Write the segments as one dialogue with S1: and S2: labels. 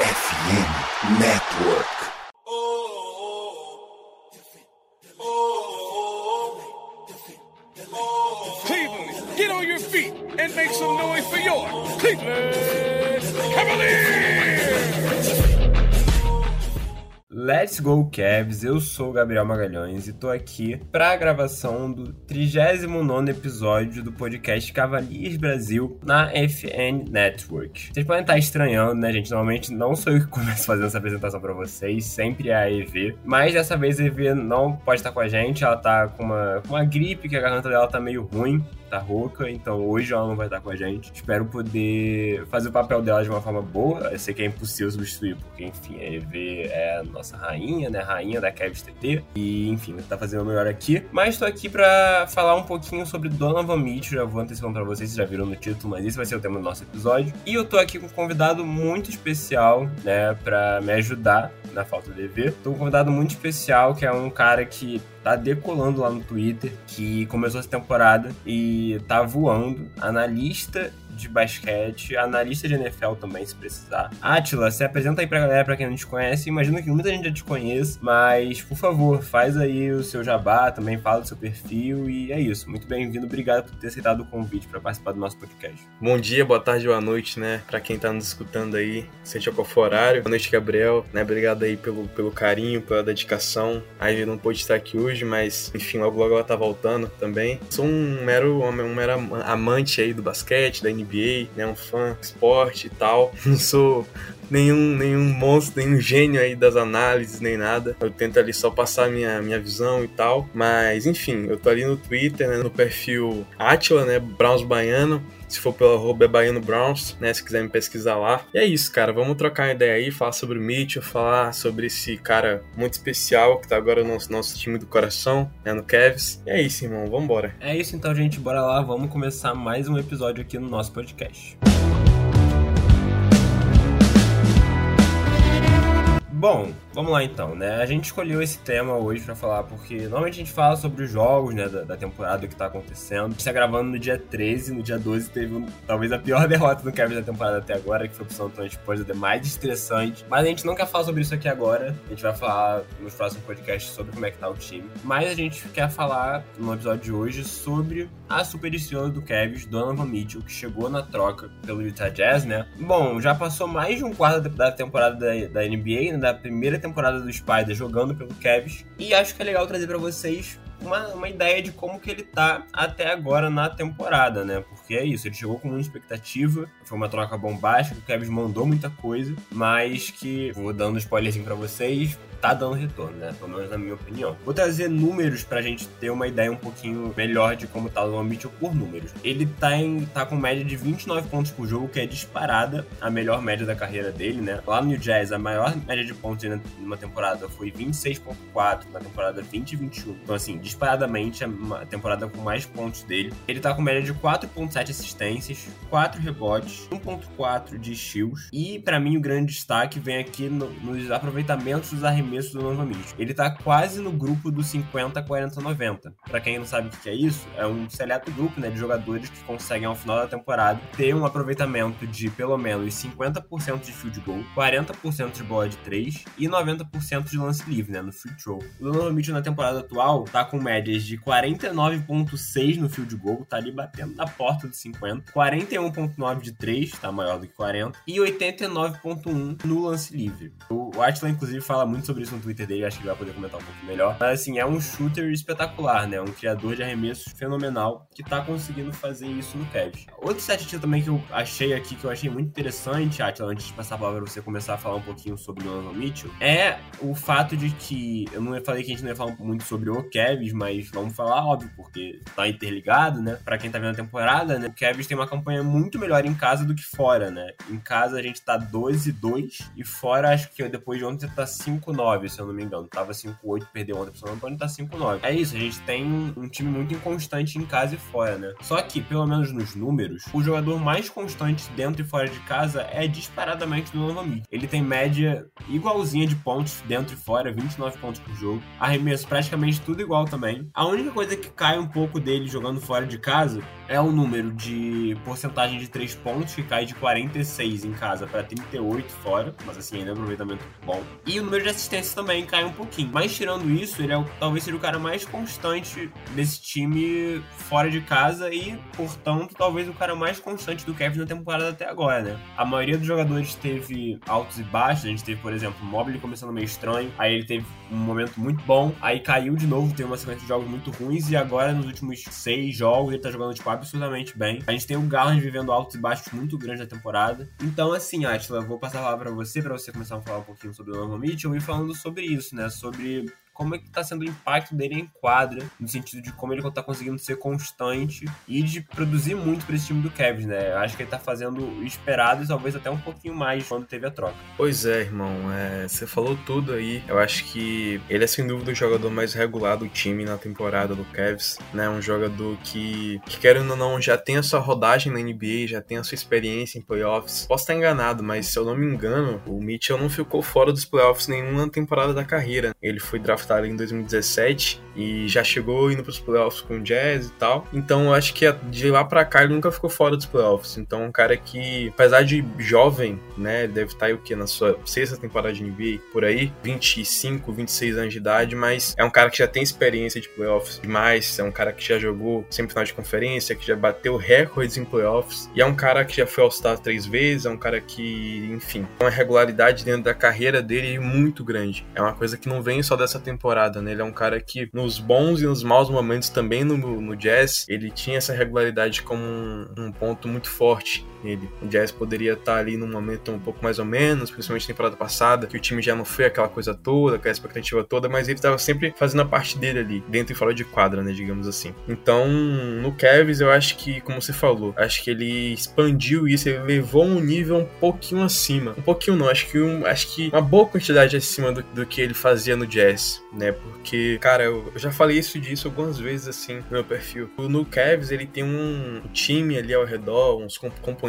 S1: FM Network.
S2: Cleveland, get on your feet and make some noise for your Cleveland Cavaliers!
S3: Let's Go Cavs, eu sou o Gabriel Magalhães e tô aqui para a gravação do 39 episódio do podcast Cavaliers Brasil na FN Network. Vocês podem estar estranhando, né, gente? Normalmente não sou eu que começo fazendo essa apresentação para vocês, sempre é a EV, mas dessa vez a EV não pode estar com a gente, ela tá com uma, uma gripe, que a garganta dela tá meio ruim, tá rouca, então hoje ela não vai estar com a gente. Espero poder fazer o papel dela de uma forma boa. Eu sei que é impossível substituir, porque, enfim, a EV é a nossa rainha, né? Rainha da Kevs TT. E, enfim, tá fazendo o melhor aqui. Mas tô aqui pra falar um pouquinho sobre Donovan Mitchell. Já vou antecipando pra vocês, vocês já viram no título, mas esse vai ser o tema do nosso episódio. E eu tô aqui com um convidado muito especial, né? Pra me ajudar na falta de EV. Tô com um convidado muito especial, que é um cara que tá decolando lá no Twitter, que começou essa temporada e tá voando. Analista de basquete, analista de NFL também, se precisar. Atila, se apresenta aí pra galera, pra quem não te conhece. Imagino que muita gente já te conheça, mas, por favor, faz aí o seu jabá, também fala do seu perfil e é isso. Muito bem-vindo, obrigado por ter aceitado o convite para participar do nosso podcast.
S4: Bom dia, boa tarde, boa noite, né? Pra quem tá nos escutando aí, seja qual for horário. Boa noite, Gabriel, né? Obrigado aí pelo, pelo carinho, pela dedicação. A Ivy não pôde estar aqui hoje, mas, enfim, logo logo ela tá voltando também. Sou um mero, um mero amante aí do basquete, da NBA, NBA, né, um fã esporte e tal. Não sou nenhum, nenhum monstro, nenhum gênio aí das análises, nem nada. Eu tento ali só passar minha, minha visão e tal. Mas, enfim, eu tô ali no Twitter, né, no perfil Atila, né, Browns Baiano. Se for pelo arroba é Baiano Browns, né? Se quiser me pesquisar lá. E é isso, cara. Vamos trocar uma ideia aí, falar sobre o Mitchell, falar sobre esse cara muito especial que tá agora no nosso, time do coração, né? No Cavs. E é isso, irmão. Vambora.
S3: É isso então, gente. Bora lá. Vamos começar mais um episódio aqui no nosso podcast. Bom, vamos lá então, né? A gente escolheu esse tema hoje para falar porque normalmente a gente fala sobre os jogos, né, da, da, temporada que tá acontecendo. A gente tá gravando no dia 13, no dia 12 teve um, talvez a pior derrota do Kevin da temporada até agora, que foi pro San Antonio Spurs, a mais estressante. Mas a gente não quer falar sobre isso aqui agora, a gente vai falar nos próximos podcasts sobre como é que tá o time. Mas a gente quer falar no episódio de hoje sobre a super estrela do Cavs, Donovan Mitchell, que chegou na troca pelo Utah Jazz, né? Bom, já passou mais de um quarto da temporada da, da NBA, né? Da primeira temporada do Spider jogando pelo Cavs. E acho que é legal trazer para vocês uma, uma ideia de como que ele tá até agora na temporada, né? É isso, ele chegou com muita expectativa, foi uma troca bombástica, o Cavs mandou muita coisa, mas que, vou dando spoilerzinho pra vocês, tá dando retorno, né? Pelo menos na minha opinião. Vou trazer números pra gente ter uma ideia um pouquinho melhor de como tá o Mitchell por números. Ele tá, em, tá com média de 29 pontos por jogo, que é disparada a melhor média da carreira dele, né? Lá no New Jazz, a maior média de pontos numa temporada foi 26.4, na temporada 20 e 21. Então, assim, disparadamente a temporada com mais pontos dele. Ele tá com média de 4.7 assistências, 4 rebotes, 1.4 de steals. E, para mim, o grande destaque vem aqui no, nos aproveitamentos dos arremessos arremesso do Donovan Mitchell. Ele tá quase no grupo do 50, 40, 90. Para quem não sabe o que é isso, é um seleto grupo né, de jogadores que conseguem ao final da temporada ter um aproveitamento de pelo menos 50% de field goal, 40% de bola de 3 e 90% de lance livre, né, no free throw. O Donovan Mitchell na temporada atual tá com médias de 49.6 no field goal, tá ali batendo na porta dos 50, 41.9 de 3, tá maior do que 40 e 89.1 no lance livre. O Atlas inclusive fala muito sobre isso no Twitter dele, acho que ele vai poder comentar um pouco melhor. Mas assim, é um shooter espetacular, né? Um criador de arremessos fenomenal que tá conseguindo fazer isso no Cavs. Outro estatística também que eu achei aqui, que eu achei muito interessante, Atila, antes de passar a palavra pra você começar a falar um pouquinho sobre o Donovan Mitchell, é o fato de que, eu não falei que a gente não ia falar muito sobre o Cavs, mas vamos falar, óbvio, porque tá interligado, né? Pra quem tá vendo a temporada, né? O Cavs tem uma campanha muito melhor em casa do que fora, né? Em casa a gente tá 12 e 2 fora acho que depois de ontem tá 5-9 se eu não me engano. Tava 5-8, perdeu ontem pro San Antonio, tá 5-9. É isso, a gente tem um time muito inconstante em casa e fora, né? Só que, pelo menos nos números, o jogador mais constante dentro e fora de casa é disparadamente o Donovan. Ele tem média igualzinha de pontos dentro e fora, 29 pontos por jogo. Arremesso praticamente tudo igual também. A única coisa que cai um pouco dele jogando fora de casa é o número número de porcentagem de 3 pontos, que cai de 46 em casa para 38 fora, mas assim, ainda é um aproveitamento bom. E o número de assistências também cai um pouquinho. Mas tirando isso, ele é talvez seja o cara mais constante desse time fora de casa e, portanto, talvez o cara mais constante do Kevin na temporada até agora, né? A maioria dos jogadores teve altos e baixos. A gente teve, por exemplo, o Mobley começando meio estranho, aí ele teve um momento muito bom, aí caiu de novo, teve uma sequência de jogos muito ruins e agora nos últimos seis jogos ele tá jogando tipo absurdamente bem. A gente tem o Garland vivendo altos e baixos muito grandes na temporada. Então, assim, Atila, vou passar a palavra pra você, para você começar a falar um pouquinho sobre o Donovan Mitchell e falando sobre isso, né? Sobre como é que tá sendo o impacto dele em quadra, no sentido de como ele tá conseguindo ser constante e de produzir muito para esse time do Cavs, né? Eu acho que ele tá fazendo o esperado e talvez até um pouquinho mais quando teve a troca.
S4: Pois é, irmão, é, você falou tudo aí. Eu acho que ele é sem dúvida o jogador mais regular do time na temporada do Cavs, né? Um jogador que, que querendo ou não, já tem a sua rodagem na NBA, já tem a sua experiência em playoffs. Posso estar enganado, mas se eu não me engano, o Mitchell não ficou fora dos playoffs nenhuma temporada da carreira. Ele foi draftado draftado em 2017 e já chegou indo para os playoffs com o Jazz e tal. Então eu acho que de lá para cá ele nunca ficou fora dos playoffs. Então um cara que, apesar de jovem, né, deve estar tá aí o que na sua sexta temporada de NBA por aí, 25, 26 anos de idade, mas é um cara que já tem experiência de playoffs demais, é um cara que já jogou semifinal de conferência, que já bateu recordes em playoffs e é um cara que já foi All-Star três vezes, é um cara que, enfim, uma regularidade dentro da carreira dele muito grande. É uma coisa que não vem só dessa temporada temporada, né? Ele é um cara que, nos bons e nos maus momentos também no, no Jazz, ele tinha essa regularidade como um, um ponto muito forte nele. O Jazz poderia estar ali num momento um pouco mais ou menos, principalmente na temporada passada, que o time já não foi aquela coisa toda, aquela expectativa toda, mas ele estava sempre fazendo a parte dele ali, dentro e fora de quadra, né? Digamos assim. Então, no Cavs, eu acho que, como você falou, acho que ele expandiu isso, ele levou um nível um pouquinho acima. Um pouquinho não, acho que, um, acho que uma boa quantidade acima do, do que ele fazia no Jazz né? Porque, cara, eu já falei isso disso algumas vezes assim no meu perfil. No Cavs ele tem um time ali ao redor, uns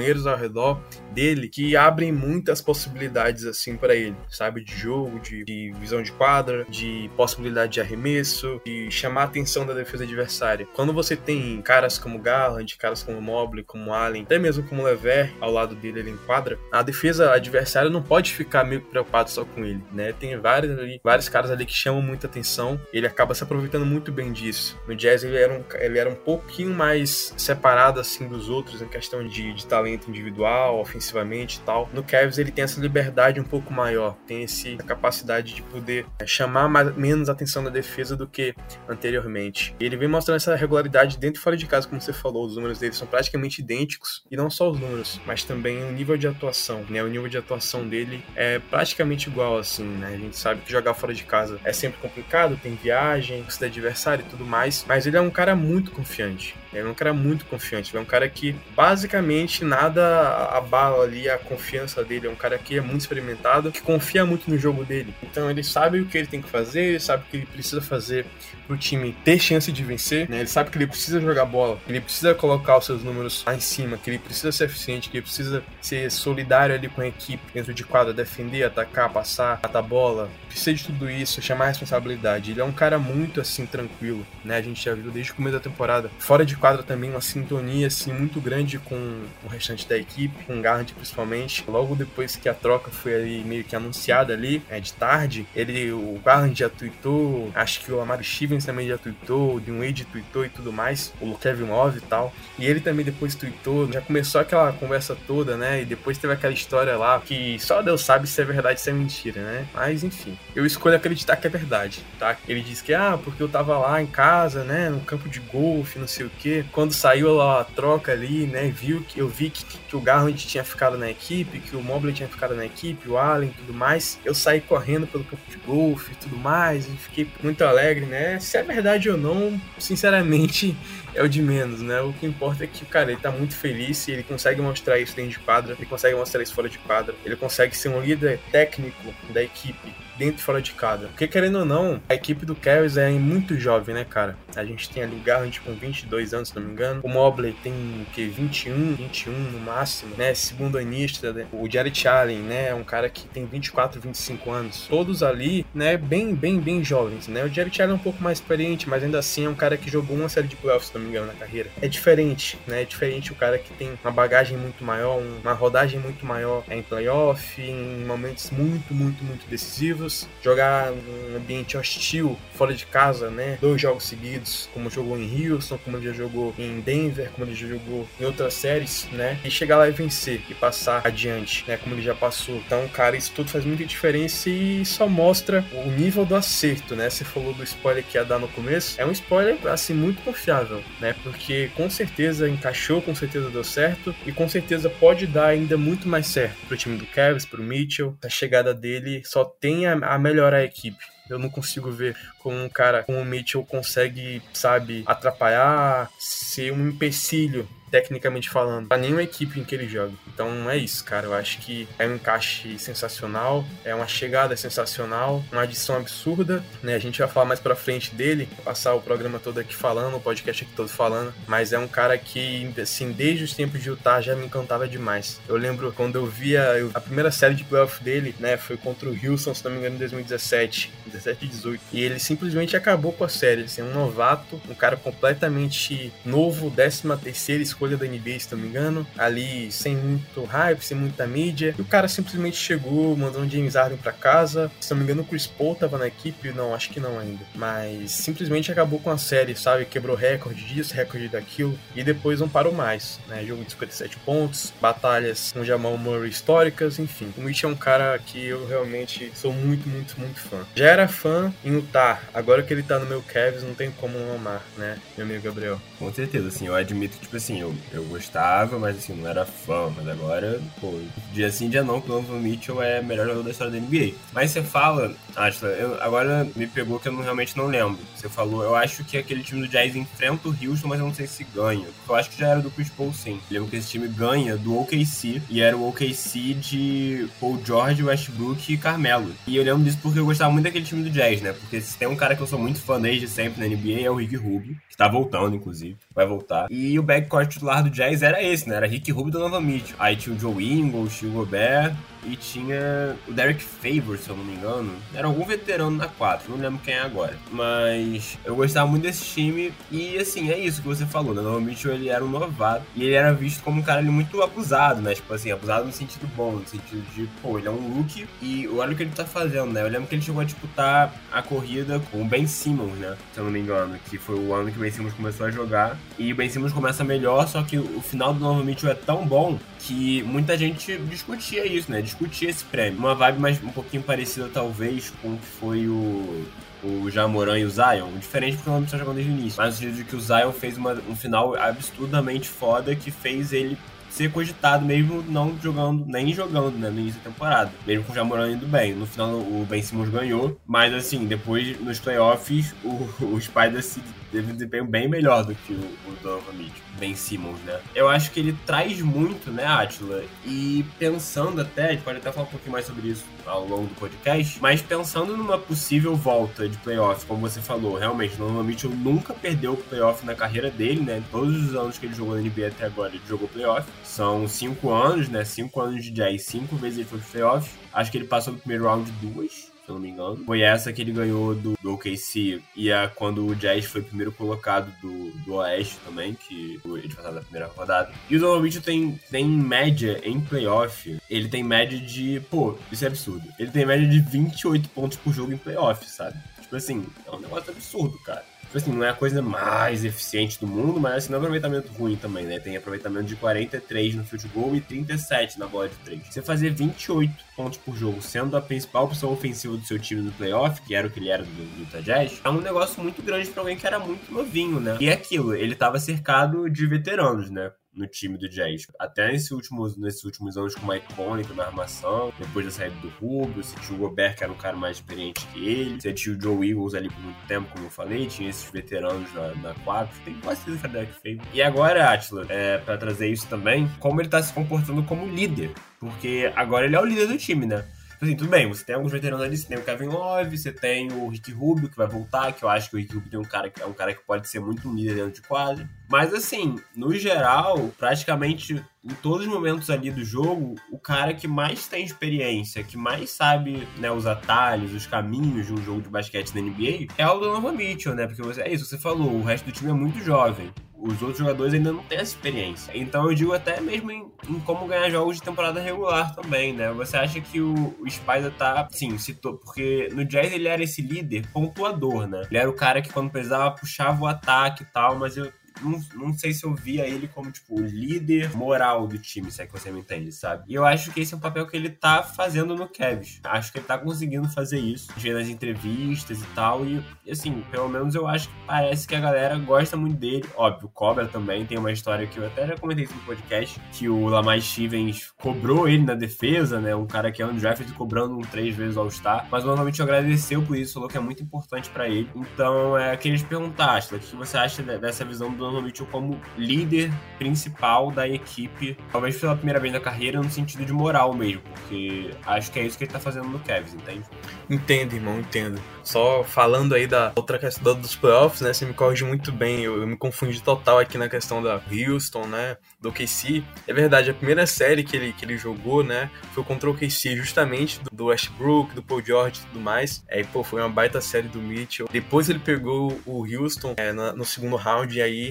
S4: companheiros ao redor dele que abrem muitas possibilidades assim para ele, sabe? De jogo, de, de, visão de quadra, de possibilidade de arremesso, de chamar a atenção da defesa adversária. Quando você tem caras como Garland, caras como Mobley, como Allen, até mesmo como Lever ao lado dele ele em quadra, a defesa adversária não pode ficar meio preocupado só com ele, né? Tem vários ali, vários caras ali que chamam muita atenção, ele acaba se aproveitando muito bem disso. No Jazz ele era um, ele era um pouquinho mais separado assim dos outros em questão de, de talento individual, ofensivamente e tal. No Cavs ele tem essa liberdade um pouco maior, tem esse, essa capacidade de poder é, chamar mais, menos atenção da defesa do que anteriormente. Ele vem mostrando essa regularidade dentro e fora de casa, como você falou, os números dele são praticamente idênticos, e não só os números, mas também o nível de atuação, né? O nível de atuação dele é praticamente igual, assim, né? A gente sabe que jogar fora de casa é sempre complicado, tem viagem, custa adversário e tudo mais, mas ele é um cara muito confiante. Ele é um cara muito confiante. Ele é um cara que basicamente nada abala ali a confiança dele. É um cara que é muito experimentado, que confia muito no jogo dele. Então ele sabe o que ele tem que fazer, ele sabe o que ele precisa fazer pro time ter chance de vencer. Né? Ele sabe que ele precisa jogar bola, que ele precisa colocar os seus números lá em cima, que ele precisa ser eficiente, que ele precisa ser solidário ali com a equipe dentro de quadra, defender, atacar, passar, matar bola. Precisa de tudo isso, chamar a responsabilidade. Ele é um cara muito assim tranquilo, né? A gente já viu desde o começo da temporada. Fora de quadra também uma sintonia assim muito grande com o restante da equipe, com o principalmente. Logo depois que a troca foi ali meio que anunciada ali, é, de tarde, ele, o Garland já tweetou, acho que o Amaro Stevens também já tweetou, o Wade tweetou e tudo mais, o Kevin Love e tal. E ele também depois tweetou, já começou aquela conversa toda, né? E depois teve aquela história lá que só Deus sabe se é verdade se é mentira, né? Mas enfim, eu escolho acreditar que é verdade, tá? Ele disse que, ah, porque eu tava lá em casa, né, no campo de golfe, não sei o que quando saiu a troca ali, né, viu que eu vi que, que o Garland tinha ficado na equipe, que o Mobley tinha ficado na equipe, o Allen e tudo mais, eu saí correndo pelo campo de golfe e tudo mais, e fiquei muito alegre, né? Se é verdade ou não, sinceramente, é o de menos, né? O que importa é que, cara, ele tá muito feliz e ele consegue mostrar isso dentro de quadra, ele consegue mostrar isso fora de quadra, ele consegue ser um líder técnico da equipe dentro e fora de quadra. Porque, querendo ou não, a equipe do Cavs é muito jovem, né, cara? A gente tem ali o Garland com 22 anos, se não me engano. O Mobley tem o quê? 21, 21 no máximo, né? Segundo anista, né? o Jared Allen, né? É um cara que tem 24, 25 anos. Todos ali, né? Bem, bem, bem jovens, né? O Jared Allen é um pouco mais experiente, mas ainda assim é um cara que jogou uma série de playoffs, se não me engano, na carreira. É diferente, né? É diferente o cara que tem uma bagagem muito maior, uma rodagem muito maior em playoff, em momentos muito, muito, muito decisivos. Jogar num ambiente hostil, fora de casa, né? Dois jogos seguidos, como jogou em Houston, como ele já jogou em Denver, como ele já jogou em outras séries, né? E chegar lá e vencer e passar adiante, né? Como ele já passou. Então, cara, isso tudo faz muita diferença e só mostra o nível do acerto, né? Você falou do spoiler que ia dar no começo. É um spoiler, assim, muito confiável, né? Porque com certeza encaixou, com certeza deu certo e com certeza pode dar ainda muito mais certo pro time do Cavs, pro Mitchell. A chegada dele só tem a, melhorar a equipe. Eu não consigo ver como um cara como o Mitchell consegue, sabe, atrapalhar, ser um empecilho tecnicamente falando, pra nenhuma equipe em que ele joga. Então é isso, cara. Eu acho que é um encaixe sensacional, é uma chegada sensacional, uma adição absurda, né? A gente vai falar mais pra frente dele, passar o programa todo aqui falando, o podcast aqui todo falando, mas é um cara que, assim, desde os tempos de Utah já me encantava demais. Eu lembro quando eu via a primeira série de playoff dele, né? Foi contra o Houston, se não me engano, em 2017, 17 e 18. E ele simplesmente acabou com a série. Assim, um novato, um cara completamente novo, 13 terceira escolha da NBA, se não me engano, ali sem muito hype, sem muita mídia. E o cara simplesmente chegou, mandou um James Harden pra casa. Se não me engano, o Chris Paul tava na equipe, não, acho que não ainda. Mas simplesmente acabou com a série, sabe? Quebrou recorde disso, recorde daquilo. E depois não parou mais, né? Jogo de 57 pontos, batalhas com Jamal Murray históricas, enfim. O Mitch é um cara que eu realmente sou muito, muito, muito fã. Já era fã em Utah, agora que ele tá no meu Cavs, não tem como não amar, né, meu amigo Gabriel?
S3: Com certeza, assim, eu admito tipo assim, eu eu gostava, mas assim, não era fã. Mas agora, pô, dia sim, dia não, que o Donovan Mitchell é o melhor jogador da história da NBA. Mas você fala, Atla, eu, agora me pegou que eu não, realmente não lembro. Você falou, eu acho que aquele time do Jazz enfrenta o Houston, mas eu não sei se ganha. Eu acho que já era do Chris Paul, sim. Eu lembro que esse time ganha do OKC, e era o OKC de Paul George, Westbrook e Carmelo. E eu lembro disso porque eu gostava muito daquele time do Jazz, né? Porque se tem um cara que eu sou muito fã desde sempre na NBA, é o Rick Rubio, que tá voltando, inclusive. Vai voltar. E o backcourt titular do Jazz era esse, né? Era Rick Rubio e Donovan Mitchell. Aí tinha o Joe Ingles, tinha o Gobert, e tinha o Derek Favor, se eu não me engano. Era algum veterano na 4, não lembro quem é agora. Mas eu gostava muito desse time e assim, é isso que você falou, né? Normalmente ele era um novato e ele era visto como um cara muito abusado, né? Tipo assim, abusado no sentido bom, no sentido de, pô, ele é um rookie e olha o que ele tá fazendo, né? Eu lembro que ele chegou a disputar a corrida com o Ben Simmons, né? Se eu não me engano, que foi o ano que o Ben Simmons começou a jogar. E o Ben Simmons começa melhor, só que o final do Novo Mitchell é tão bom que muita gente discutia isso, né? Discutia esse prêmio. Uma vibe mais um pouquinho parecida, talvez, com o que foi o o Jamoran e o Zion, diferente porque o Lamb está jogando desde o início, mas no sentido de que o Zion fez uma, um final absurdamente foda que fez ele ser cogitado mesmo não jogando, nem jogando, né, no início da temporada. Mesmo com o Jamoran indo bem. No final o Ben Simmons ganhou, mas assim, depois nos playoffs o, o Spider se teve um desempenho bem melhor do que o, o Donovan Mitchell, Ben Simmons, né? Eu acho que ele traz muito, né, Atila? E pensando até, a gente pode até falar um pouquinho mais sobre isso ao longo do podcast, mas pensando numa possível volta de playoff, como você falou, realmente, Donovan Mitchell nunca perdeu o playoff na carreira dele, né? Todos os anos que ele jogou na NBA até agora, ele jogou playoff. São cinco anos, né? Cinco anos de jazz, cinco vezes ele foi pro playoff. Acho que ele passou no primeiro round duas eu não me engano. Foi essa que ele ganhou do, do OKC e a quando o Jazz foi primeiro colocado do, do Oeste também, que foi de passar da primeira rodada. E o Donovan Mitchell tem, tem média em playoff, ele tem média de, pô, isso é absurdo. Ele tem média de 28 pontos por jogo em playoff, sabe? Tipo assim, é um negócio absurdo, cara tipo assim, não é a coisa mais eficiente do mundo, mas assim, não é aproveitamento ruim também, né? Tem aproveitamento de 43 no field goal e 37 na bola de 3. Você fazer 28 pontos por jogo, sendo a principal opção ofensiva do seu time no playoff, que era o que ele era do, Utah Jazz, é um negócio muito grande para alguém que era muito novinho, né? E é aquilo, ele tava cercado de veteranos, né? No time do Jazz. Até nesses últimos, nesses últimos anos com o Mike Conley na armação, depois da saída do Rubio, você tinha o Gobert, que era um cara mais experiente que ele, você tinha o Joe Eagles ali por muito tempo, como eu falei, tinha esses veteranos na, na quadra, tem quase certeza que era Derek Favor. E agora, Atila, é, para trazer isso também, como ele tá se comportando como líder, porque agora ele é o líder do time, né? Tipo assim, tudo bem, você tem alguns veteranos ali, você tem o Kevin Love, você tem o Rick Rubio, que vai voltar, que eu acho que o Rick Rubio tem um cara que é um cara que pode ser muito um líder dentro de quadra. Mas assim, no geral, praticamente em todos os momentos ali do jogo, o cara que mais tem experiência, que mais sabe né, os atalhos, os caminhos de um jogo de basquete da NBA, é o Donovan Mitchell, né? Porque você, é isso, você falou, o resto do time é muito jovem os outros jogadores ainda não têm essa experiência. Então eu digo até mesmo em, em como ganhar jogos de temporada regular também, né? Você acha que o, o Spider tá, sim, citou, porque no Jazz ele era esse líder pontuador, né? Ele era o cara que quando precisava puxava o ataque e tal, mas eu, não, não sei se eu via ele como, tipo, o líder moral do time, se é que você me entende, sabe? E eu acho que esse é um papel que ele tá fazendo no Cavs. Acho que ele tá conseguindo fazer isso, vendo as entrevistas e tal, e, assim, pelo menos eu acho que parece que a galera gosta muito dele. Óbvio, Cobra também, tem uma história que eu até já comentei no podcast, que o Lamar Stevens cobrou ele na defesa, né? Um cara que é um draft cobrando um três vezes All-Star, mas normalmente agradeceu por isso, falou que é muito importante para ele. Então, é que eles perguntaram, o que você acha dessa visão do Donovan Mitchell como líder principal da equipe, talvez pela primeira vez na carreira, no sentido de moral mesmo, porque acho que é isso que ele tá fazendo no Cavs, entende?
S4: Entendo, irmão, entendo. Só falando aí da outra questão dos playoffs, né, você me corrige muito bem, eu, eu me confundi total aqui na questão da Houston, né, do KC. É verdade, a primeira série que ele, que ele jogou, né, foi contra o KC, justamente do, do Westbrook, do Paul George e tudo mais. Aí, pô, foi uma baita série do Mitchell. Depois ele pegou o Houston é, na, no segundo round e aí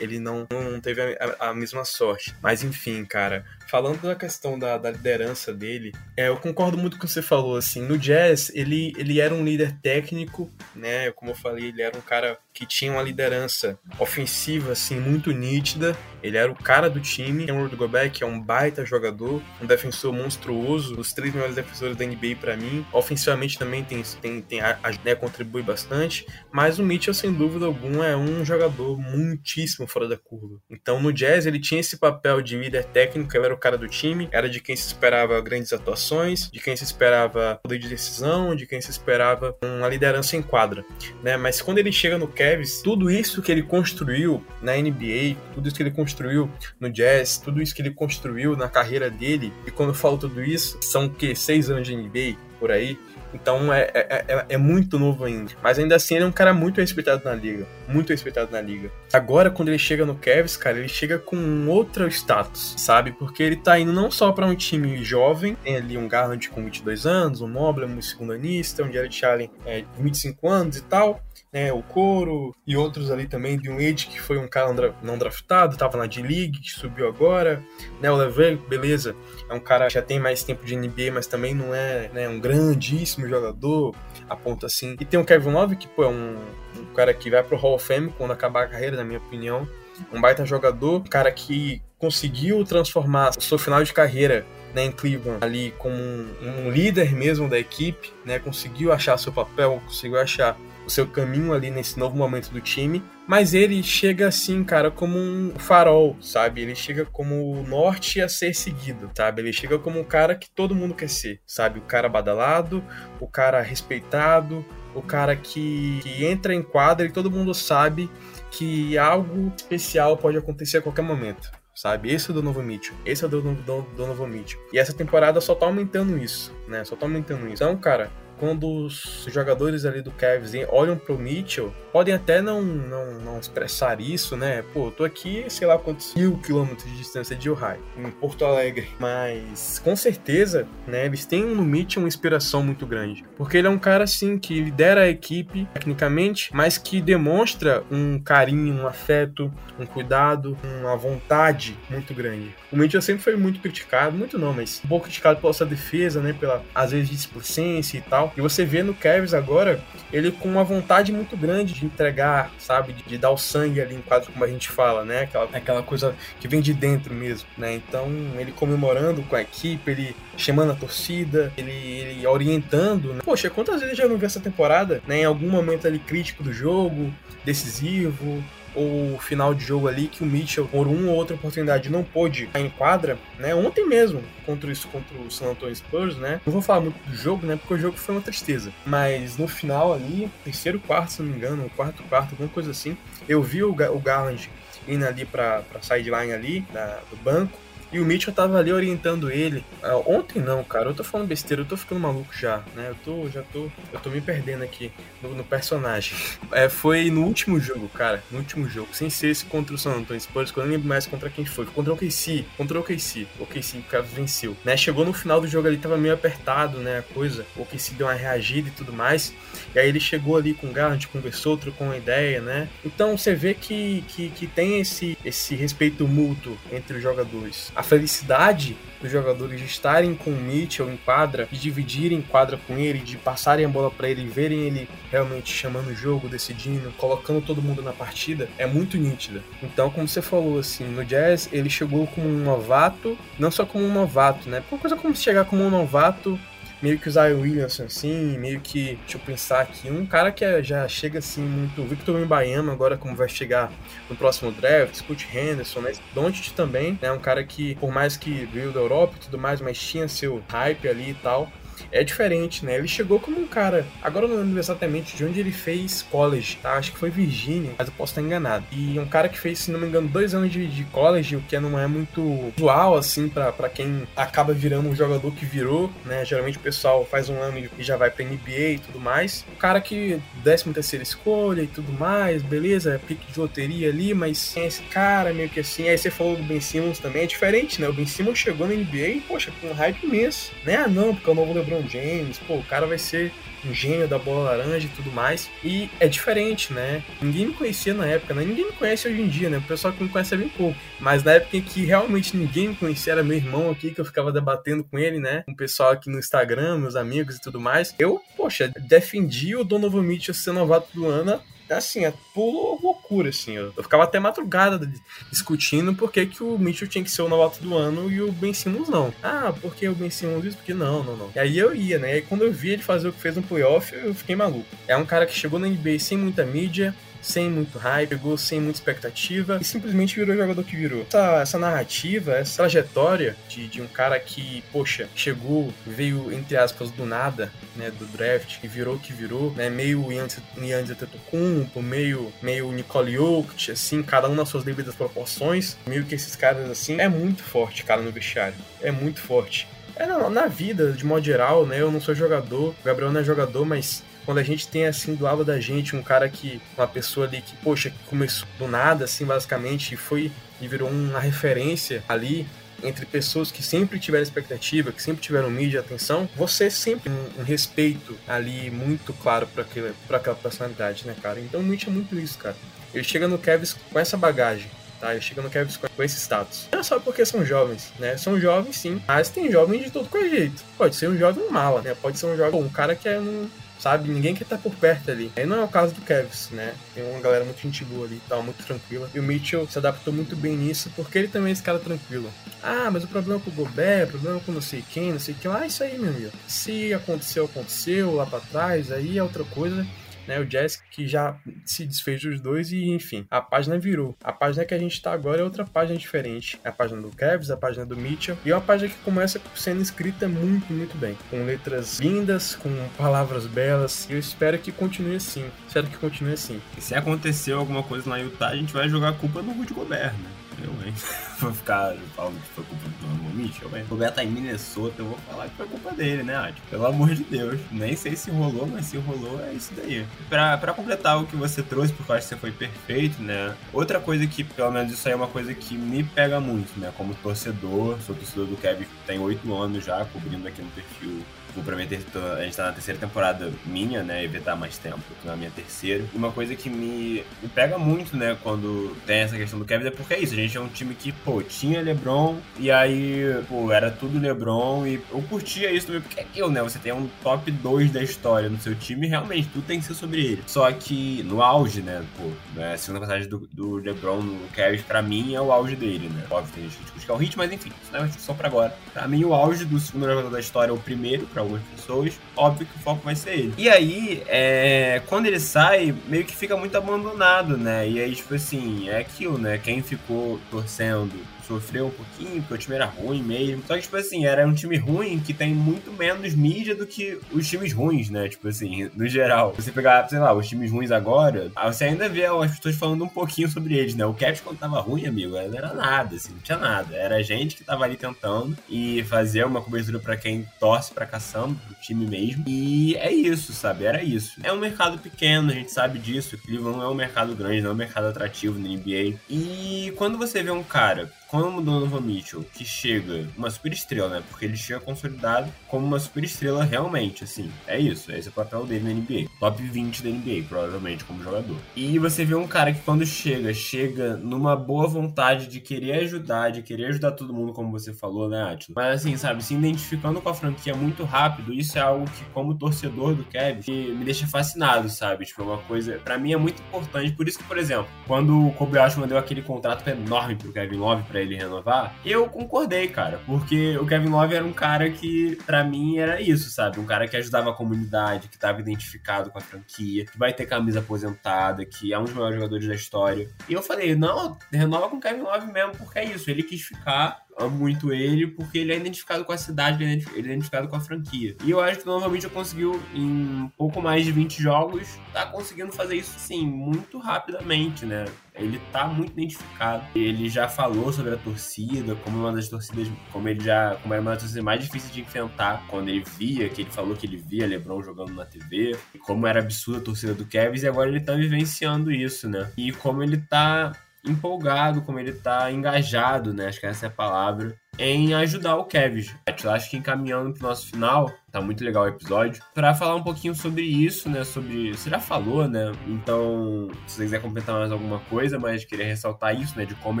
S4: ele não, não teve a, a, mesma sorte. Mas enfim, cara, falando da questão da, da liderança dele, é, eu concordo muito com o que você falou, assim, no Jazz ele, ele era um líder técnico, né, como eu falei, ele era um cara que tinha uma liderança ofensiva, assim, muito nítida, ele era o cara do time, Cameron que é um baita jogador, um defensor monstruoso, os três melhores defensores da NBA para mim, ofensivamente também tem, tem, tem a, a, né, contribui bastante, mas o Mitchell, sem dúvida alguma, é um jogador muitíssimo fora da curva. Então, no Jazz, ele tinha esse papel de líder técnico, ele era o cara do time, era de quem se esperava grandes atuações, de quem se esperava poder de decisão, de quem se esperava uma liderança em quadra, né? Mas quando ele chega no Cavs, tudo isso que ele construiu na NBA, tudo isso que ele construiu no Jazz, tudo isso que ele construiu na carreira dele, e quando eu falo tudo isso, são que? Seis anos de NBA, por aí, então é, é, é, é, muito novo ainda. Mas ainda assim ele é um cara muito respeitado na liga. Muito respeitado na liga. Agora, quando ele chega no Cavs, cara, ele chega com outro status, sabe? Porque ele tá indo não só para um time jovem, tem ali um Garland com 22 anos, um Mobley, um segundo anista, um Jared Allen é, com 25 anos e tal né, o Coro e outros ali também, de um Age que foi um cara não draftado, tava na D-League, que subiu agora, né, o Level, beleza, é um cara que já tem mais tempo de NBA, mas também não é né, um grandíssimo jogador, a ponto assim. E tem o Kevin Love, que pô, é um, um cara que vai pro Hall of Fame quando acabar a carreira, na minha opinião, um baita jogador, um cara que conseguiu transformar o seu final de carreira né, em Cleveland ali como um, um, líder mesmo da equipe, né, conseguiu achar seu papel, conseguiu achar o seu caminho ali nesse novo momento do time, mas ele chega assim, cara, como um farol, sabe? Ele chega como o norte a ser seguido, sabe? Ele chega como um cara que todo mundo quer ser, sabe? O cara badalado, o cara respeitado, o cara que, que entra em quadra e todo mundo sabe que algo especial pode acontecer a qualquer momento sabe? Esse é o Donovan Mitchell. Esse é o Donovan Mitchell. E essa temporada só tá aumentando isso, né? Só tá aumentando isso. Então, cara, quando os jogadores ali do Cavs olham pro Mitchell, podem até não, não, não expressar isso, né? Pô, tô aqui, sei lá quantos mil quilômetros de distância de Ohio, em Porto Alegre. Mas, com certeza, né, eles têm no Mitchell uma inspiração muito grande. Porque ele é um cara, assim, que lidera a equipe, tecnicamente, mas que demonstra um carinho, um afeto, um cuidado, uma vontade muito grande. O Mitchell sempre foi muito criticado, muito não, mas um pouco criticado pela sua defesa, né? Pela, às vezes, displicência e tal. E você vê no Cavs agora, ele com uma vontade muito grande de entregar, sabe? De, de, dar o sangue ali em quadro, como a gente fala, né? Aquela, aquela coisa que vem de dentro mesmo, né? Então, ele comemorando com a equipe, ele chamando a torcida, ele, orientando, né? Poxa, quantas vezes já não vi essa temporada, né? Em algum momento ali crítico do jogo, decisivo, o final de jogo ali que o Mitchell, por uma ou outra oportunidade, não pôde em quadra, né? Ontem mesmo, contra isso, contra o San Antonio Spurs, né? Não vou falar muito do jogo, né? Porque o jogo foi uma tristeza. Mas no final ali, terceiro quarto, se não me engano, quarto quarto, alguma coisa assim, eu vi o, o Garland indo ali pra, pra sideline ali, da, do banco, E o Mitchell tava ali orientando ele. Ah, ontem não, cara, eu tô falando besteira, eu tô ficando maluco já, né? Eu tô, já tô, eu tô me perdendo aqui no, no personagem. É, foi no último jogo, cara, no último jogo, sem ser esse contra o San Antonio Spurs, que eu lembro mais contra quem foi. Contra o OKC, contra o OKC, o OKC, o cara venceu. Né? Chegou no final do jogo ali, tava meio apertado, né, a coisa. O OKC deu uma reagida e tudo mais. E aí ele chegou ali com o Garland, conversou, trocou uma ideia, né? Então você vê que, que, que tem esse, esse respeito mútuo entre os jogadores. A felicidade dos jogadores de estarem com o Mitchell em quadra, de dividirem quadra com ele, de passarem a bola para ele, verem ele realmente chamando o jogo, decidindo, colocando todo mundo na partida, é muito nítida. Então, como você falou assim, no Jazz ele chegou como um novato, não só como um novato, né? Uma coisa como chegar como um novato meio que o Zion Williamson, assim, meio que, deixa eu pensar aqui, um cara que é, já chega assim muito. Victor Mbaiama, agora como vai chegar no próximo draft, Scott Henderson, né? Doncic também, né? Um cara que, por mais que veio da Europa e tudo mais, mas tinha seu hype ali e tal é diferente, né? Ele chegou como um cara, agora eu não lembro exatamente de onde ele fez college, tá? Acho que foi Virgínia, mas eu posso estar enganado. E um cara que fez, se não me engano, dois anos de, de college, o que não é muito usual, assim, para quem acaba virando um jogador que virou, né? Geralmente o pessoal faz um ano e já vai pra NBA e tudo mais. Um cara que, 13 terceira escolha e tudo mais, beleza, é pique de loteria ali, mas tem esse cara meio que assim. Aí você falou do Ben Simmons também, é diferente, né? O Ben Simmons chegou na NBA e, poxa, com um hype imenso, né? Ah, não, porque é o novo LeBron James, pô, o cara vai ser um gênio da bola laranja e tudo mais. E é diferente, né? Ninguém me conhecia na época, né? Ninguém me conhece hoje em dia, né? O pessoal que me conhece é bem pouco. Mas na época em que realmente ninguém me conhecia, era meu irmão aqui, que eu ficava debatendo com ele, né? Com o pessoal aqui no Instagram, meus amigos e tudo mais. Eu, poxa, defendi o Donovan Mitchell ser novato do ano assim, é pulo loucura, assim. Eu, eu ficava até madrugada discutindo por que, que o Mitchell tinha que ser o novato do ano e o Ben Simmons não. Ah, porque o Ben Simmons isso? Porque não, não, não. E aí eu ia, né? E quando eu vi ele fazer o que fez no playoff, eu fiquei maluco. É um cara que chegou na NBA sem muita mídia, sem muito hype, pegou sem muita expectativa e simplesmente virou o jogador que virou. Essa, essa narrativa, essa trajetória de, de um cara que, poxa, chegou, veio, entre aspas, do nada, né, do draft, e virou o que virou, né, meio Yannis Antetokounmpo, meio, meio Nicole Jokic, assim, cada um nas suas devidas proporções, meio que esses caras, assim, é muito forte, cara, no vestiário. É muito forte. É, na, na vida, de modo geral, né, eu não sou jogador, o Gabriel não é jogador, mas quando a gente tem assim do lado da gente um cara que uma pessoa ali que poxa começou do nada assim basicamente e foi e virou uma referência ali entre pessoas que sempre tiveram expectativa, que sempre tiveram mídia, atenção, você sempre um, um respeito ali muito claro para aquela, aquela personalidade, né, cara? Então o é muito isso, cara. Ele chega no Kevs com essa bagagem, tá? Ele chega no Kevs com esse status. Não é só porque são jovens, né? São jovens sim, mas tem jovem de todo qualquer jeito. Pode ser um jovem mala, né? Pode ser um jovem, um cara que é um sabe? Ninguém quer estar por perto ali. Aí não é o caso do Kevs, né? Tem uma galera muito gente boa ali, tal, muito tranquila. E o Mitchell se adaptou muito bem nisso, porque ele também é esse cara tranquilo. Ah, mas o problema é com o Gobert, o problema é com não sei quem, não sei quem. Ah, isso aí, meu amigo. Se aconteceu, aconteceu lá para trás, aí é outra coisa né? O Jazz que já se desfez dos dois e, enfim, a página virou. A página que a gente tá agora é outra página diferente. É a página do Kevs, a página do Mitchell. E é uma página que começa sendo escrita muito, muito bem. Com letras lindas, com palavras belas. E eu espero que continue assim. Espero que continue assim.
S3: E se aconteceu alguma coisa em Utah, a gente vai jogar a culpa no Rudy Gobert, né? Eu, hein? Vou ficar falando que foi culpa do Donovan Mitchell, hein? O Beto tá em Minnesota, eu vou falar que foi culpa dele, né, Adi? Pelo amor de Deus. Nem sei se rolou, mas se rolou, é isso daí. Pra, pra completar o que você trouxe, porque eu acho que você foi perfeito, né? Outra coisa que, pelo menos isso aí é uma coisa que me pega muito, né? Como torcedor, sou torcedor do Kevin, tem oito anos já, cobrindo aqui no perfil Vou prometer, a gente tá na terceira temporada minha, né? E vai estar mais tempo, na minha terceira. E uma coisa que me, me pega muito, né, quando tem essa questão do Kevin, é porque é isso. A gente é um time que, pô, tinha LeBron, e aí, pô, era tudo LeBron, e eu curtia isso também, porque é aquilo, né? Você tem um top 2 da história no seu time, realmente tudo tem que ser sobre ele. Só que no auge, né, pô, né, a segunda passagem do, do LeBron no Kevin, pra mim, é o auge dele, né? Óbvio, tem gente que que é o hit, mas enfim, isso não é discussão pra agora. Pra mim, o auge do segundo jogador da história é o primeiro, pra algumas pessoas, óbvio que o foco vai ser ele. E aí, é, quando ele sai, meio que fica muito abandonado, né? E aí, tipo assim, é aquilo, né? Quem ficou torcendo sofreu um pouquinho, porque o time era ruim mesmo. Só que, tipo assim, era um time ruim que tem muito menos mídia do que os times ruins, né? Tipo assim, no geral. Você pegar, sei lá, os times ruins agora, você ainda vê as pessoas falando um pouquinho sobre eles, né? O Cavs quando tava ruim, amigo, era nada, assim, não tinha nada. Era a gente que tava ali tentando e fazer uma cobertura para quem torce pra caçamba, pro time mesmo. E é isso, sabe? Era isso. É um mercado pequeno, a gente sabe disso. O Cleveland não é um mercado grande, não é um mercado atrativo na NBA. E quando você vê um cara como o Donovan Mitchell, que chega uma super estrela, né? Porque ele chega consolidado como uma super estrela realmente, assim. É isso, esse é o papel dele na NBA. Top 20 da NBA, provavelmente, como jogador. E você vê um cara que quando chega, chega numa boa vontade de querer ajudar, de querer ajudar todo mundo, como você falou, né, Atila? Mas assim, sabe, se identificando com a franquia muito rápido, isso é algo que, como torcedor do Kevin, me deixa fascinado, sabe? Tipo, é uma coisa, para mim é muito importante. Por isso que, por exemplo, quando o Kobe Ashman deu aquele contrato enorme pro Kevin Love, pra para ele renovar, eu concordei, cara, porque o Kevin Love era um cara que, para mim, era isso, sabe? Um cara que ajudava a comunidade, que estava identificado com a franquia, que vai ter camisa aposentada, que é um dos maiores jogadores da história. E eu falei, não, renova com o Kevin Love mesmo, porque é isso, ele quis ficar muito ele porque ele é identificado com a cidade, ele é identificado com a franquia. E eu acho que normalmente eu conseguiu, em pouco mais de 20 jogos, tá conseguindo fazer isso, sim, muito rapidamente, né? Ele tá muito identificado. Ele já falou sobre a torcida, como uma das torcidas, como ele já, como era uma das torcidas mais difíceis de enfrentar, quando ele via, que ele falou que ele via LeBron jogando na TV, e como era absurda a torcida do Kevin, e agora ele tá vivenciando isso, né? E como ele tá empolgado, como ele tá engajado, né? Acho que essa é a palavra, em ajudar o Kevin. Eu acho que encaminhando pro nosso final, Tá muito legal o episódio. Para falar um pouquinho sobre isso, né? Sobre. Você já falou, né? Então, se você quiser completar mais alguma coisa, mas queria ressaltar isso, né? De como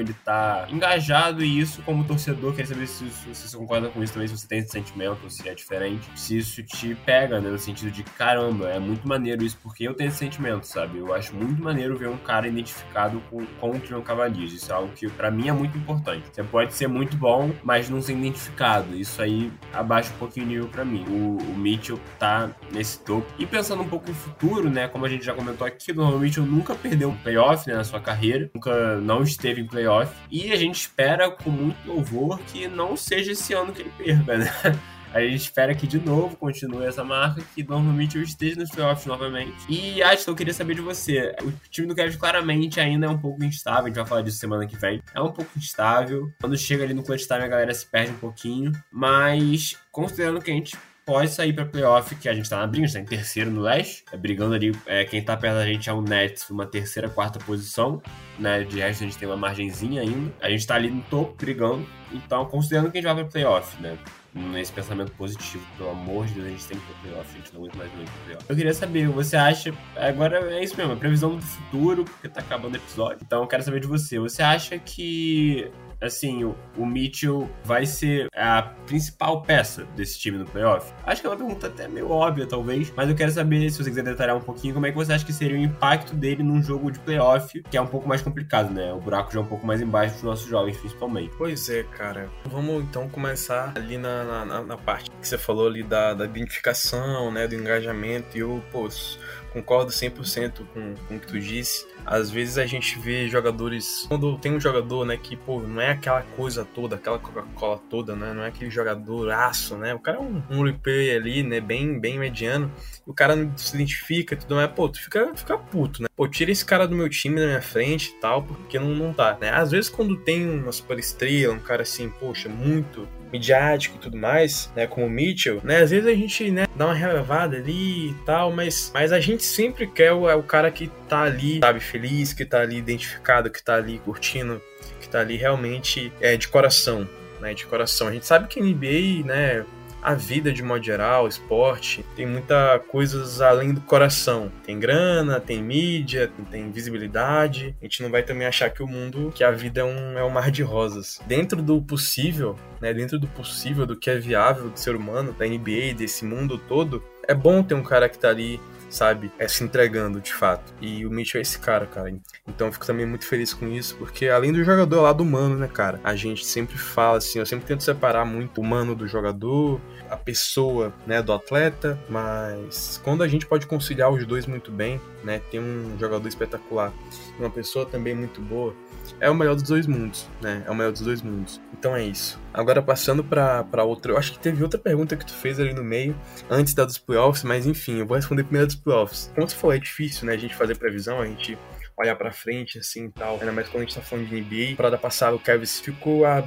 S3: ele tá engajado e isso, como torcedor, queria saber se, se, você concorda com isso também, se você tem esse sentimento, se é diferente. Se isso te pega, né? No sentido de caramba, é muito maneiro isso, porque eu tenho esse sentimento, sabe? Eu acho muito maneiro ver um cara identificado com, com o Cleveland Cavaliers. Isso é algo que para mim é muito importante. Você pode ser muito bom, mas não ser identificado. Isso aí abaixa um pouquinho o nível pra mim. O o, Mitchell tá nesse topo. E pensando um pouco no futuro, né? Como a gente já comentou aqui, o Mitchell nunca perdeu um playoff né, na sua carreira, nunca não esteve em playoff. E a gente espera com muito louvor que não seja esse ano que ele perca, né? A gente espera que de novo continue essa marca, que normalmente eu esteja nos playoffs novamente. E Atila, eu queria saber de você. O time do Kevin claramente ainda é um pouco instável, a gente vai falar disso semana que vem. É um pouco instável. Quando chega ali no clutch time, a galera se perde um pouquinho. Mas, considerando que a gente pode sair para playoff, que a gente tá na briga, a gente tá em terceiro no leste, é, brigando ali, é, quem tá perto da gente é o Nets, uma terceira, quarta posição, né, de resto a gente tem uma margenzinha ainda, a gente tá ali no topo, brigando, então considerando que a gente vai para playoff, né, nesse pensamento positivo, pelo amor de Deus, a gente tem que ir pro playoff, a gente não aguenta mais muito pro playoff. Eu queria saber, você acha, agora é isso mesmo, a previsão do futuro, porque tá acabando o episódio, então eu quero saber de você, você acha que assim, o, o Mitchell vai ser a principal peça desse time no playoff? Acho que é uma pergunta até meio óbvia, talvez, mas eu quero saber, se você quiser detalhar um pouquinho, como é que você acha que seria o impacto dele num jogo de playoff, que é um pouco mais complicado, né? O buraco já é um pouco mais embaixo dos nossos jovens, principalmente.
S4: Pois é, cara. Vamos então começar ali na, na, na parte que você falou ali da, da identificação, né, do engajamento, e eu, pô, concordo 100% com, com o que tu disse. Às vezes a gente vê jogadores. Quando tem um jogador, né, que, pô, não é aquela coisa toda, aquela Coca-Cola toda, né? Não é aquele jogador aço, né? O cara é um, um replay ali, né? Bem, bem mediano. O cara não se identifica tudo mais. Pô, tu fica, fica puto, né? Pô, tira esse cara do meu time da minha frente e tal, porque não, não tá, né? Às vezes quando tem uma super estrela, um cara assim, poxa, muito midiático e tudo mais, né, como o Mitchell, né, às vezes a gente, né, dá uma relevada ali e tal, mas, mas a gente sempre quer o, é o cara que tá ali, sabe, feliz, que tá ali identificado, que tá ali curtindo, que tá ali realmente é, de coração, né, de coração. A gente sabe que NBA, né, a vida de modo geral, esporte, tem muita coisas além do coração. Tem grana, tem mídia, tem visibilidade. A gente não vai também achar que o mundo, que a vida é um, é um mar de rosas. Dentro do possível, né, dentro do possível, do que é viável do ser humano, da NBA, desse mundo todo, é bom ter um cara que tá ali sabe? É se entregando de fato. E o Mitchell é esse cara, cara. Então eu fico também muito feliz com isso, porque além do jogador lá do humano, né, cara? A gente sempre fala assim, eu sempre tento separar muito o humano do jogador, a pessoa, né, do atleta, mas quando a gente pode conciliar os dois muito bem, né? Tem um jogador espetacular, uma pessoa também muito boa, é o melhor dos dois mundos, né? É o melhor dos dois mundos. Então é isso. Agora passando pra outra. Eu acho que teve outra pergunta que tu fez ali no meio, antes da dos playoffs, mas enfim, eu vou responder primeiro dos playoffs. Como tu falou, é difícil, né? A gente fazer previsão, a gente olhar para frente, assim e tal. Ainda mais quando a gente tá falando de NBA. Parada passada, o Cavs ficou a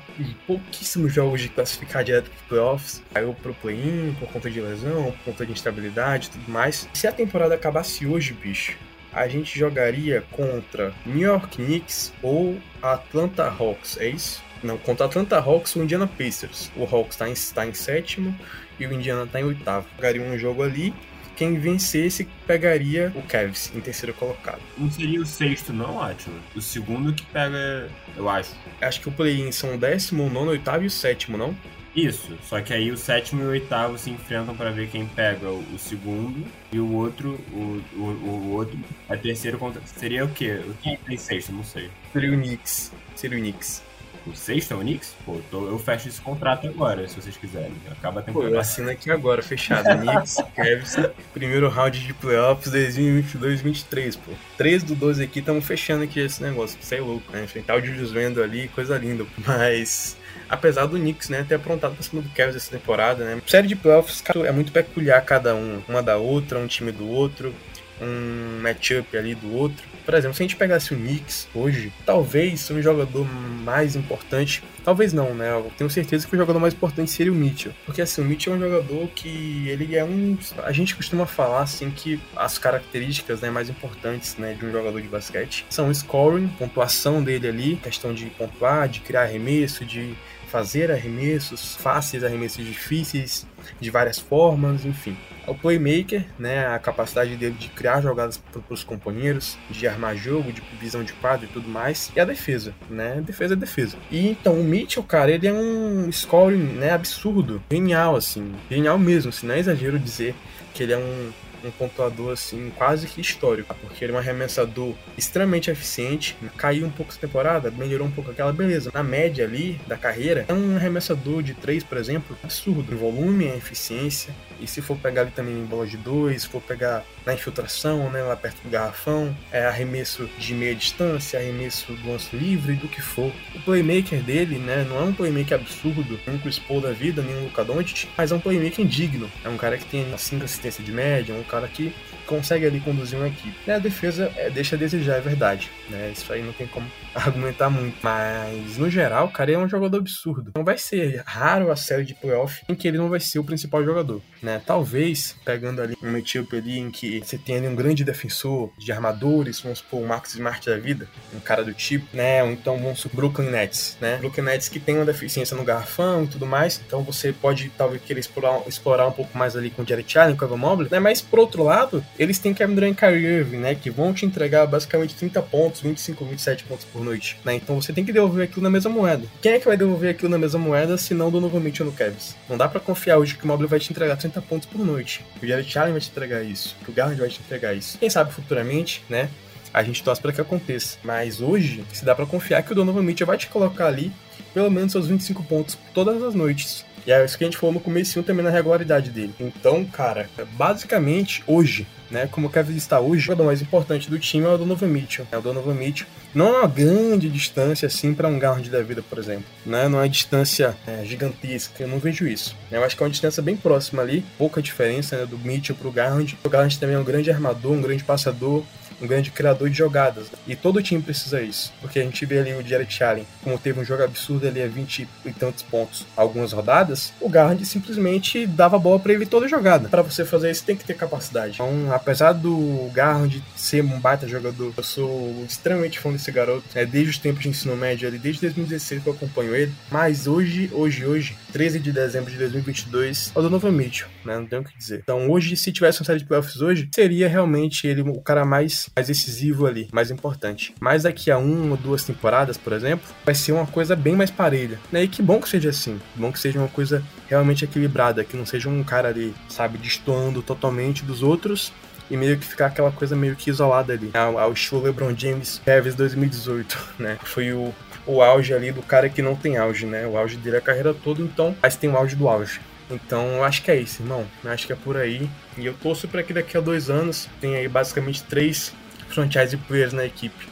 S4: pouquíssimos jogos de classificar direto pros playoffs. Caiu pro play-in por conta de lesão, por conta de instabilidade e tudo mais. Se a temporada acabasse hoje, bicho, a gente jogaria contra New York Knicks ou Atlanta Hawks, é isso? Não, contra Atlanta Hawks ou Indiana Pacers. O Hawks está em, tá em sétimo e o Indiana está em oitavo. Jogaria um jogo ali quem vencesse pegaria o Cavs em terceiro colocado.
S3: Não seria o sexto, não, Atila? O segundo que pega, eu acho.
S4: Acho que o play-in são o décimo, o nono, o oitavo e o sétimo, não?
S3: Isso, só que aí o sétimo e o oitavo se enfrentam para ver quem pega o, segundo e o outro, o, o, o outro, a terceiro contra. Seria o quê? O quem tem sexto? Não sei.
S4: Seria o Knicks. Seria o Knicks.
S3: O sexto é o Knicks? Pô, tô, eu fecho esse contrato agora, se vocês quiserem. Acaba a temporada.
S4: Pô, eu assino aqui agora, fechado. Knicks, Cavs, primeiro round de playoffs 2022-2023, pô. Três do 12 aqui, estamos fechando aqui esse negócio. Isso é louco, né? Enfrentar o Julius Vendo ali, coisa linda. Mas apesar do Knicks, né, ter aprontado pra cima do Cavs essa temporada, né. Série de playoffs é muito peculiar cada um, uma da outra, um time do outro, um matchup ali do outro. Por exemplo, se a gente pegasse o Knicks hoje, talvez um jogador mais importante, talvez não, né? Eu tenho certeza que o jogador mais importante seria o Mitchell. Porque assim, o Mitchell é um jogador que ele é um. A gente costuma falar assim que as características né, mais importantes né, de um jogador de basquete são scoring, pontuação dele ali, questão de pontuar, de criar arremesso, de fazer arremessos fáceis, arremessos difíceis, de várias formas, enfim. O playmaker, né, a capacidade dele de criar jogadas para os companheiros, de armar jogo, de visão de quadro e tudo mais. E a defesa, né? Defesa é defesa. E então o Mitchell, cara, ele é um scoring, né, absurdo, genial assim, genial mesmo, assim, não é exagero dizer que ele é um um pontuador assim quase que histórico, porque ele é um arremessador extremamente eficiente, caiu um pouco essa temporada, melhorou um pouco aquela beleza. Na média ali da carreira, é um arremessador de 3, por exemplo, absurdo em volume, em eficiência, e se for pegar ali também em bola de 2, se for pegar na infiltração, né, lá perto do garrafão, é arremesso de meia distância, arremesso do lance livre, do que for. O playmaker dele, né, não é um playmaker absurdo, um Chris Paul da vida, nem um Luka Doncic, mas é um playmaker indigno. É um cara que tem 5 assistências de média, um cara que consegue ali conduzir uma equipe. E a defesa é, deixa a desejar, é verdade. Né? Isso aí não tem como argumentar muito. Mas, no geral, o cara é um jogador absurdo. Não vai ser raro a série de playoff em que ele não vai ser o principal jogador. Né? Talvez, pegando ali um matchup ali em que você tem ali um grande defensor de armadores, vamos supor o Max Smart da vida, um cara do tipo, né? Ou então vamos supor Brooklyn Nets, né? Brooklyn Nets que tem uma deficiência no garrafão e tudo mais, então você pode talvez querer explorar, explorar um pouco mais ali com o Jared Allen, com o Evan Mobley, né? Mas por outro lado, eles têm Kevin Durant e Kyrie Irving, né? Que vão te entregar basicamente 30 pontos, 25, 27 pontos por noite, né? Então você tem que devolver aquilo na mesma moeda. Quem é que vai devolver aquilo na mesma moeda se não do Novo Mitchell no Cavs? Não dá para confiar hoje que o Mobley vai te entregar 30 pontos por noite, o Jared Allen vai te entregar isso, o Garland vai te entregar isso. Quem sabe futuramente, né? A gente torce para que aconteça. Mas hoje, se dá para confiar que o Donovan Mitchell vai te colocar ali pelo menos seus 25 pontos todas as noites. E é isso que a gente falou no começo também na regularidade dele. Então, cara, basicamente, hoje, né, como o Kevin está hoje, o jogador mais importante do time é o Donovan Mitchell. É o Donovan Mitchell. Não é uma grande distância assim para um Garland da vida, por exemplo. Né? Não é uma distância é, gigantesca, eu não vejo isso. Eu acho que é uma distância bem próxima ali, pouca diferença né, do Mitchell pro Garland. O Garland também é um grande armador, um grande passador, um grande criador de jogadas. E todo time precisa isso. Porque a gente vê ali o Jared Allen, como teve um jogo absurdo ali a 20 e tantos pontos algumas rodadas, o Garland simplesmente dava bola para ele toda jogada. Para você fazer isso tem que ter capacidade. Então, apesar do Garland ser um baita jogador, eu sou extremamente fã desse garoto. É desde os tempos de ensino médio ali, desde 2016 que eu acompanho ele. Mas hoje, hoje, hoje, 13 de dezembro de 2022, é o Donovan Mitchell, né? Não tenho o que dizer. Então, hoje, se tivesse uma série de playoffs hoje, seria realmente ele o cara mais mais decisivo ali, mais importante. Mas daqui a uma ou duas temporadas, por exemplo, vai ser uma coisa bem mais parelha. Né? E que bom que seja assim. Bom que seja uma coisa realmente equilibrada, que não seja um cara ali, sabe, destoando totalmente dos outros e meio que ficar aquela coisa meio que isolada ali. Ao, ao estilo LeBron James Cavs 2018, né? Foi o, o auge ali do cara que não tem auge, né? O auge dele é a carreira toda, então, mas tem o auge do auge. Então, eu acho que é isso, irmão. Eu acho que é por aí. E eu torço para que daqui a dois anos tenha aí basicamente três franchise players na equipe.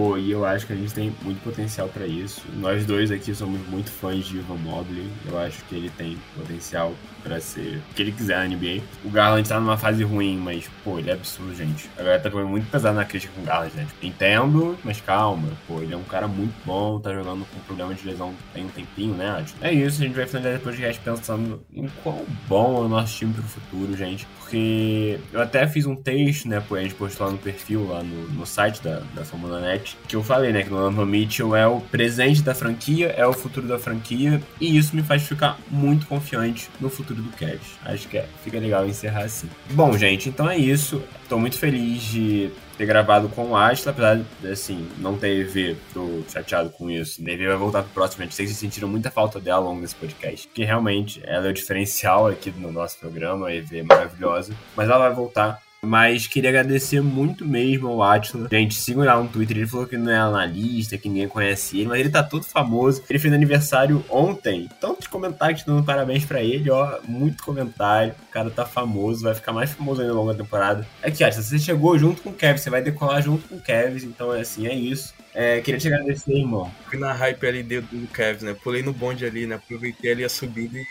S3: Pô, e eu acho que a gente tem muito potencial para isso. Nós dois aqui somos muito fãs de Ivan Mobley. Eu acho que ele tem potencial para ser o que ele quiser na NBA. O Garland tá numa fase ruim, mas, pô, ele é absurdo, gente. A galera tá muito pesado na crítica com o Garland, né? Tipo, entendo, mas calma. Pô, ele é um cara muito bom, tá jogando com problema de lesão tem um tempinho, né, Adi? É isso, a gente vai finalizar depois de pensando em quão bom é o nosso time pro futuro, gente. Porque eu até fiz um texto, né, pô, a gente postou lá no perfil, lá no, no site da, da Fórmula Net, que eu falei, né, que o Donovan Mitchell é o presente da franquia, é o futuro da franquia, e isso me faz ficar muito confiante no futuro do Cavs. Acho que é, fica legal encerrar assim. Bom, gente, então é isso. Tô muito feliz de ter gravado com o Astla, apesar de, assim, não ter EV, tô chateado com isso. A EV vai voltar pro próximo, gente. Vocês se sentiram muita falta dela ao longo desse podcast, porque realmente ela é o diferencial aqui no nosso programa, a EV é maravilhosa, mas ela vai voltar mas queria agradecer muito mesmo ao Atila. Gente, sigam lá no Twitter. Ele falou que não é analista, que ninguém conhece ele, mas ele tá todo famoso. Ele fez aniversário ontem. Tantos comentários dando parabéns para ele, ó. Muito comentário. O cara tá famoso, vai ficar mais famoso ainda ao longo da temporada. Que, Atila, você chegou junto com o Kevin, você vai decolar junto com o Kevin, então é assim, é isso. É, queria te agradecer, irmão.
S4: Fui na hype ali do Kevin, né? Pulei no bonde ali, né? Aproveitei ali a subida e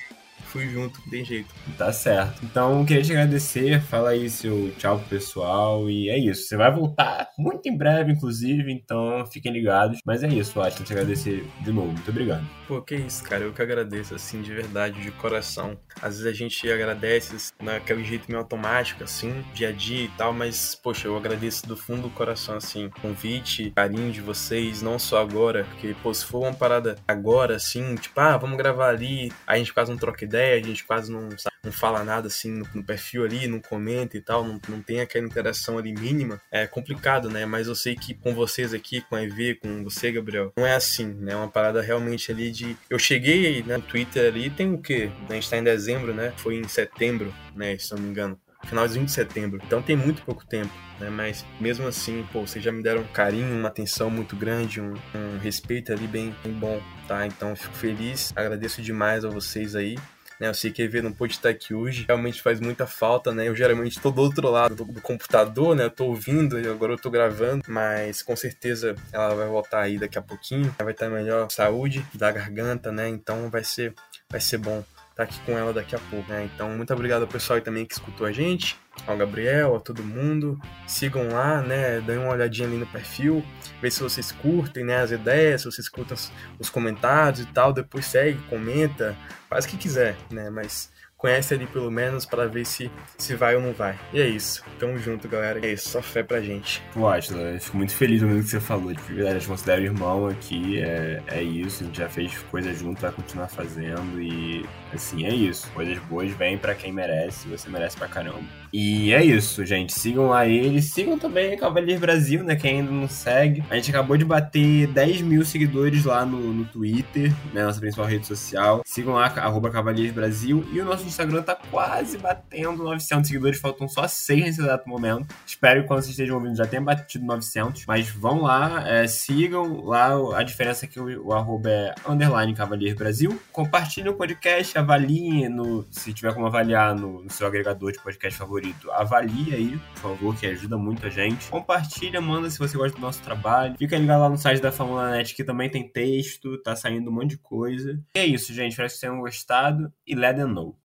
S4: fui junto, tem jeito.
S3: Tá certo. Então, queria te agradecer. Fala aí seu tchau pro pessoal. E é isso. Você vai voltar muito em breve, inclusive. Então, fiquem ligados. Mas é isso, Acho te agradecer de novo. Muito obrigado.
S4: Pô, que isso, cara. Eu que agradeço, assim, de verdade, de coração. Às vezes a gente agradece naquele jeito meio automático, assim, dia a dia e tal. Mas, poxa, eu agradeço do fundo do coração, assim, convite, carinho de vocês, não só agora. Porque, pô, se for uma parada agora, assim, tipo, ah, vamos gravar ali, aí a gente quase não troca ideia ideia, a gente quase não, não fala nada assim no, no, perfil ali, não comenta e tal, não, não tem aquela interação ali mínima, é complicado, né? Mas eu sei que com vocês aqui, com a EV, com você, Gabriel, não é assim, né? É uma parada realmente ali de. Eu cheguei né, no Twitter ali, tem o quê? A gente tá em dezembro, né? Foi em setembro, né? Se não me engano finalzinho de setembro. Então tem muito pouco tempo, né? Mas mesmo assim, pô, vocês já me deram um carinho, uma atenção muito grande, um, um respeito ali bem, bem bom, tá? Então fico feliz, agradeço demais a vocês aí. Né? Eu sei que a EV não pôde estar aqui hoje, realmente faz muita falta, né? Eu geralmente estou do outro lado do, do computador, né? Eu tô ouvindo, agora eu tô gravando, mas com certeza ela vai voltar aí daqui a pouquinho, ela vai estar melhor saúde da garganta, né? Então vai ser, vai ser bom estar aqui com ela daqui a pouco, né? Então muito obrigado ao pessoal também que escutou a gente ao Gabriel, a todo mundo. Sigam lá, né? Dêem uma olhadinha ali no perfil, vê se vocês curtem né, as ideias, se vocês curtem os comentários e tal. Depois segue, comenta, faz o que quiser, né? Mas conhece ali pelo menos para ver se, se vai ou não vai. E é isso. Tamo junto, galera. É isso, só fé pra gente.
S3: Eu acho, né? Fico muito feliz no que você falou. De verdade, eu te considero irmão aqui. É, é isso. A gente já fez coisas junto, vai continuar fazendo. E assim, é isso. Coisas boas vêm para quem merece. Você merece pra caramba. E é isso, gente. Sigam lá ele. Sigam também Cavalier Brasil, né? Quem ainda não segue. A gente acabou de bater 10 mil seguidores lá no, no Twitter, né? Nossa principal rede social. Sigam lá, arroba Brasil. E o nosso Instagram tá quase batendo 900 seguidores. Faltam só 6 nesse exato momento. Espero que quando vocês estejam ouvindo já tenha batido 900. Mas vão lá, é, sigam lá. A diferença é que o, o arroba é underline Cavalier Brasil. Compartilhem o podcast, avaliem no, se tiver como avaliar no, no seu agregador de podcast favorito favorito, avalie aí, por favor, que ajuda muito a gente. Compartilha, manda se você gosta do nosso trabalho. Fica ligado lá no site da Fórmula Net que também tem texto, tá saindo um monte de coisa. E é isso, gente. Espero que vocês tenham gostado e let them know.